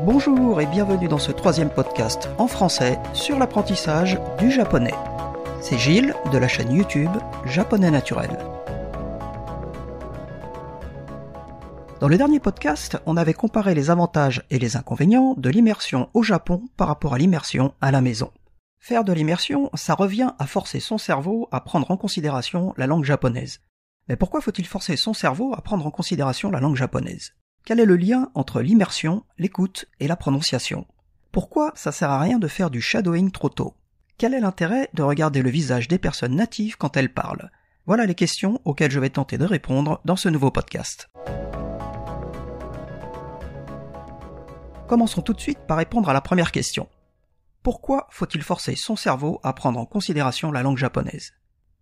Bonjour et bienvenue dans ce troisième podcast en français sur l'apprentissage du japonais. C'est Gilles de la chaîne YouTube Japonais Naturel. Dans le dernier podcast, on avait comparé les avantages et les inconvénients de l'immersion au Japon par rapport à l'immersion à la maison. Faire de l'immersion, ça revient à forcer son cerveau à prendre en considération la langue japonaise. Mais pourquoi faut-il forcer son cerveau à prendre en considération la langue japonaise? Quel est le lien entre l'immersion, l'écoute et la prononciation? Pourquoi ça sert à rien de faire du shadowing trop tôt? Quel est l'intérêt de regarder le visage des personnes natives quand elles parlent? Voilà les questions auxquelles je vais tenter de répondre dans ce nouveau podcast. Commençons tout de suite par répondre à la première question. Pourquoi faut-il forcer son cerveau à prendre en considération la langue japonaise?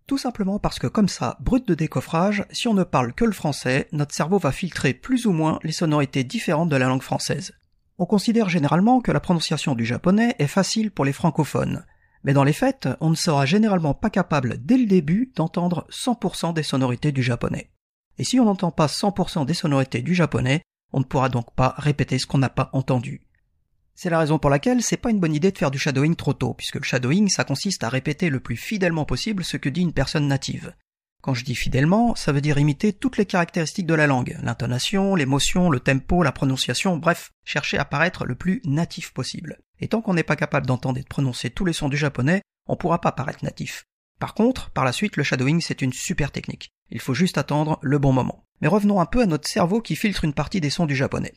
Tout simplement parce que comme ça, brut de décoffrage, si on ne parle que le français, notre cerveau va filtrer plus ou moins les sonorités différentes de la langue française. On considère généralement que la prononciation du japonais est facile pour les francophones, mais dans les faits, on ne sera généralement pas capable dès le début d'entendre 100% des sonorités du japonais. Et si on n'entend pas 100% des sonorités du japonais, on ne pourra donc pas répéter ce qu'on n'a pas entendu. C'est la raison pour laquelle c'est pas une bonne idée de faire du shadowing trop tôt, puisque le shadowing, ça consiste à répéter le plus fidèlement possible ce que dit une personne native. Quand je dis fidèlement, ça veut dire imiter toutes les caractéristiques de la langue, l'intonation, l'émotion, le tempo, la prononciation, bref, chercher à paraître le plus natif possible. Et tant qu'on n'est pas capable d'entendre et de prononcer tous les sons du japonais, on pourra pas paraître natif. Par contre, par la suite, le shadowing, c'est une super technique. Il faut juste attendre le bon moment. Mais revenons un peu à notre cerveau qui filtre une partie des sons du japonais.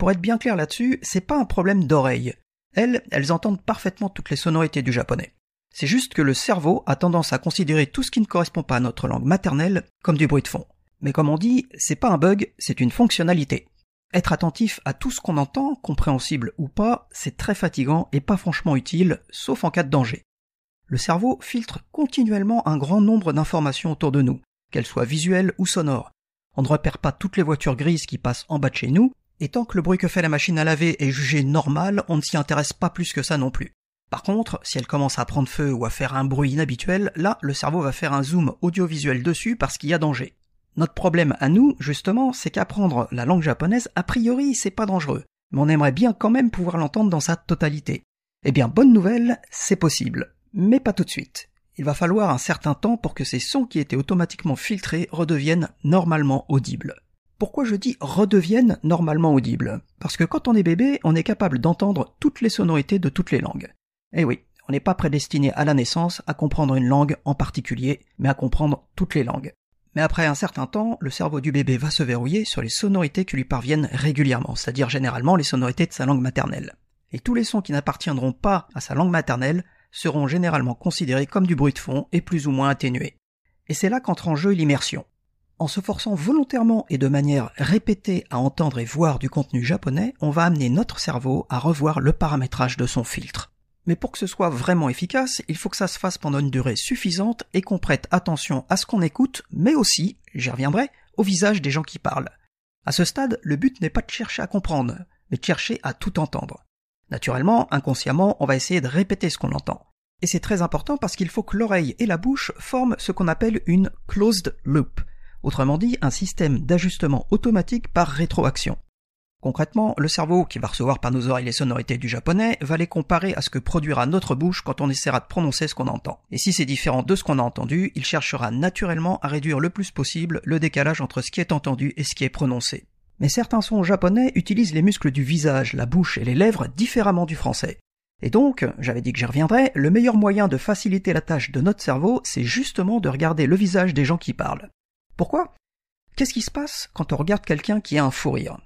Pour être bien clair là-dessus, c'est pas un problème d'oreille. Elles, elles entendent parfaitement toutes les sonorités du japonais. C'est juste que le cerveau a tendance à considérer tout ce qui ne correspond pas à notre langue maternelle comme du bruit de fond. Mais comme on dit, c'est pas un bug, c'est une fonctionnalité. Être attentif à tout ce qu'on entend, compréhensible ou pas, c'est très fatigant et pas franchement utile, sauf en cas de danger. Le cerveau filtre continuellement un grand nombre d'informations autour de nous, qu'elles soient visuelles ou sonores. On ne repère pas toutes les voitures grises qui passent en bas de chez nous, et tant que le bruit que fait la machine à laver est jugé normal, on ne s'y intéresse pas plus que ça non plus. Par contre, si elle commence à prendre feu ou à faire un bruit inhabituel, là, le cerveau va faire un zoom audiovisuel dessus parce qu'il y a danger. Notre problème à nous, justement, c'est qu'apprendre la langue japonaise, a priori, c'est pas dangereux. Mais on aimerait bien quand même pouvoir l'entendre dans sa totalité. Eh bien, bonne nouvelle, c'est possible. Mais pas tout de suite. Il va falloir un certain temps pour que ces sons qui étaient automatiquement filtrés redeviennent normalement audibles. Pourquoi je dis redeviennent normalement audibles Parce que quand on est bébé, on est capable d'entendre toutes les sonorités de toutes les langues. Eh oui, on n'est pas prédestiné à la naissance à comprendre une langue en particulier, mais à comprendre toutes les langues. Mais après un certain temps, le cerveau du bébé va se verrouiller sur les sonorités qui lui parviennent régulièrement, c'est-à-dire généralement les sonorités de sa langue maternelle. Et tous les sons qui n'appartiendront pas à sa langue maternelle seront généralement considérés comme du bruit de fond et plus ou moins atténués. Et c'est là qu'entre en jeu l'immersion. En se forçant volontairement et de manière répétée à entendre et voir du contenu japonais, on va amener notre cerveau à revoir le paramétrage de son filtre. Mais pour que ce soit vraiment efficace, il faut que ça se fasse pendant une durée suffisante et qu'on prête attention à ce qu'on écoute, mais aussi, j'y reviendrai, au visage des gens qui parlent. À ce stade, le but n'est pas de chercher à comprendre, mais de chercher à tout entendre. Naturellement, inconsciemment, on va essayer de répéter ce qu'on entend. Et c'est très important parce qu'il faut que l'oreille et la bouche forment ce qu'on appelle une closed loop, autrement dit un système d'ajustement automatique par rétroaction. Concrètement, le cerveau, qui va recevoir par nos oreilles les sonorités du japonais, va les comparer à ce que produira notre bouche quand on essaiera de prononcer ce qu'on entend. Et si c'est différent de ce qu'on a entendu, il cherchera naturellement à réduire le plus possible le décalage entre ce qui est entendu et ce qui est prononcé. Mais certains sons japonais utilisent les muscles du visage, la bouche et les lèvres différemment du français. Et donc, j'avais dit que j'y reviendrai, le meilleur moyen de faciliter la tâche de notre cerveau, c'est justement de regarder le visage des gens qui parlent. Pourquoi? Qu'est-ce qui se passe quand on regarde quelqu'un qui a un fou rire?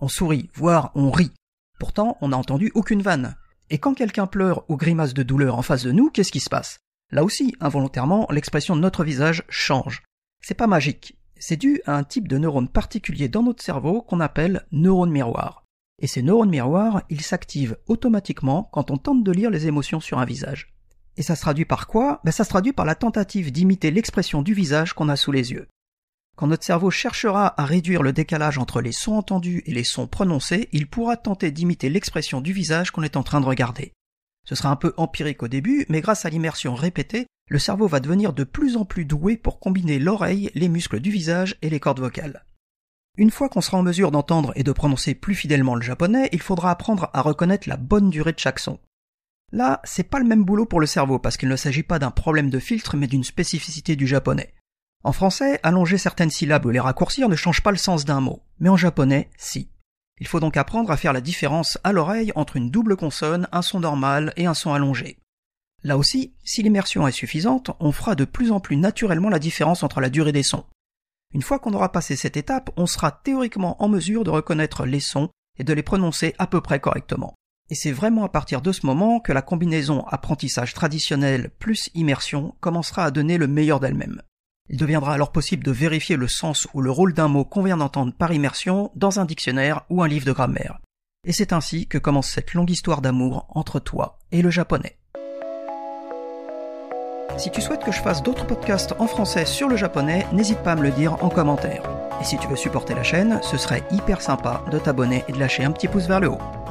On sourit, voire on rit. Pourtant, on n'a entendu aucune vanne. Et quand quelqu'un pleure ou grimace de douleur en face de nous, qu'est-ce qui se passe? Là aussi, involontairement, l'expression de notre visage change. C'est pas magique. C'est dû à un type de neurone particulier dans notre cerveau qu'on appelle neurone miroir. Et ces neurones miroirs, ils s'activent automatiquement quand on tente de lire les émotions sur un visage. Et ça se traduit par quoi? Ben Ça se traduit par la tentative d'imiter l'expression du visage qu'on a sous les yeux. Quand notre cerveau cherchera à réduire le décalage entre les sons entendus et les sons prononcés, il pourra tenter d'imiter l'expression du visage qu'on est en train de regarder. Ce sera un peu empirique au début, mais grâce à l'immersion répétée, le cerveau va devenir de plus en plus doué pour combiner l'oreille, les muscles du visage et les cordes vocales. Une fois qu'on sera en mesure d'entendre et de prononcer plus fidèlement le japonais, il faudra apprendre à reconnaître la bonne durée de chaque son. Là, c'est pas le même boulot pour le cerveau parce qu'il ne s'agit pas d'un problème de filtre mais d'une spécificité du japonais. En français, allonger certaines syllabes ou les raccourcir ne change pas le sens d'un mot, mais en japonais, si. Il faut donc apprendre à faire la différence à l'oreille entre une double consonne, un son normal et un son allongé. Là aussi, si l'immersion est suffisante, on fera de plus en plus naturellement la différence entre la durée des sons. Une fois qu'on aura passé cette étape, on sera théoriquement en mesure de reconnaître les sons et de les prononcer à peu près correctement. Et c'est vraiment à partir de ce moment que la combinaison apprentissage traditionnel plus immersion commencera à donner le meilleur d'elle-même. Il deviendra alors possible de vérifier le sens ou le rôle d'un mot qu'on vient d'entendre par immersion dans un dictionnaire ou un livre de grammaire. Et c'est ainsi que commence cette longue histoire d'amour entre toi et le japonais. Si tu souhaites que je fasse d'autres podcasts en français sur le japonais, n'hésite pas à me le dire en commentaire. Et si tu veux supporter la chaîne, ce serait hyper sympa de t'abonner et de lâcher un petit pouce vers le haut.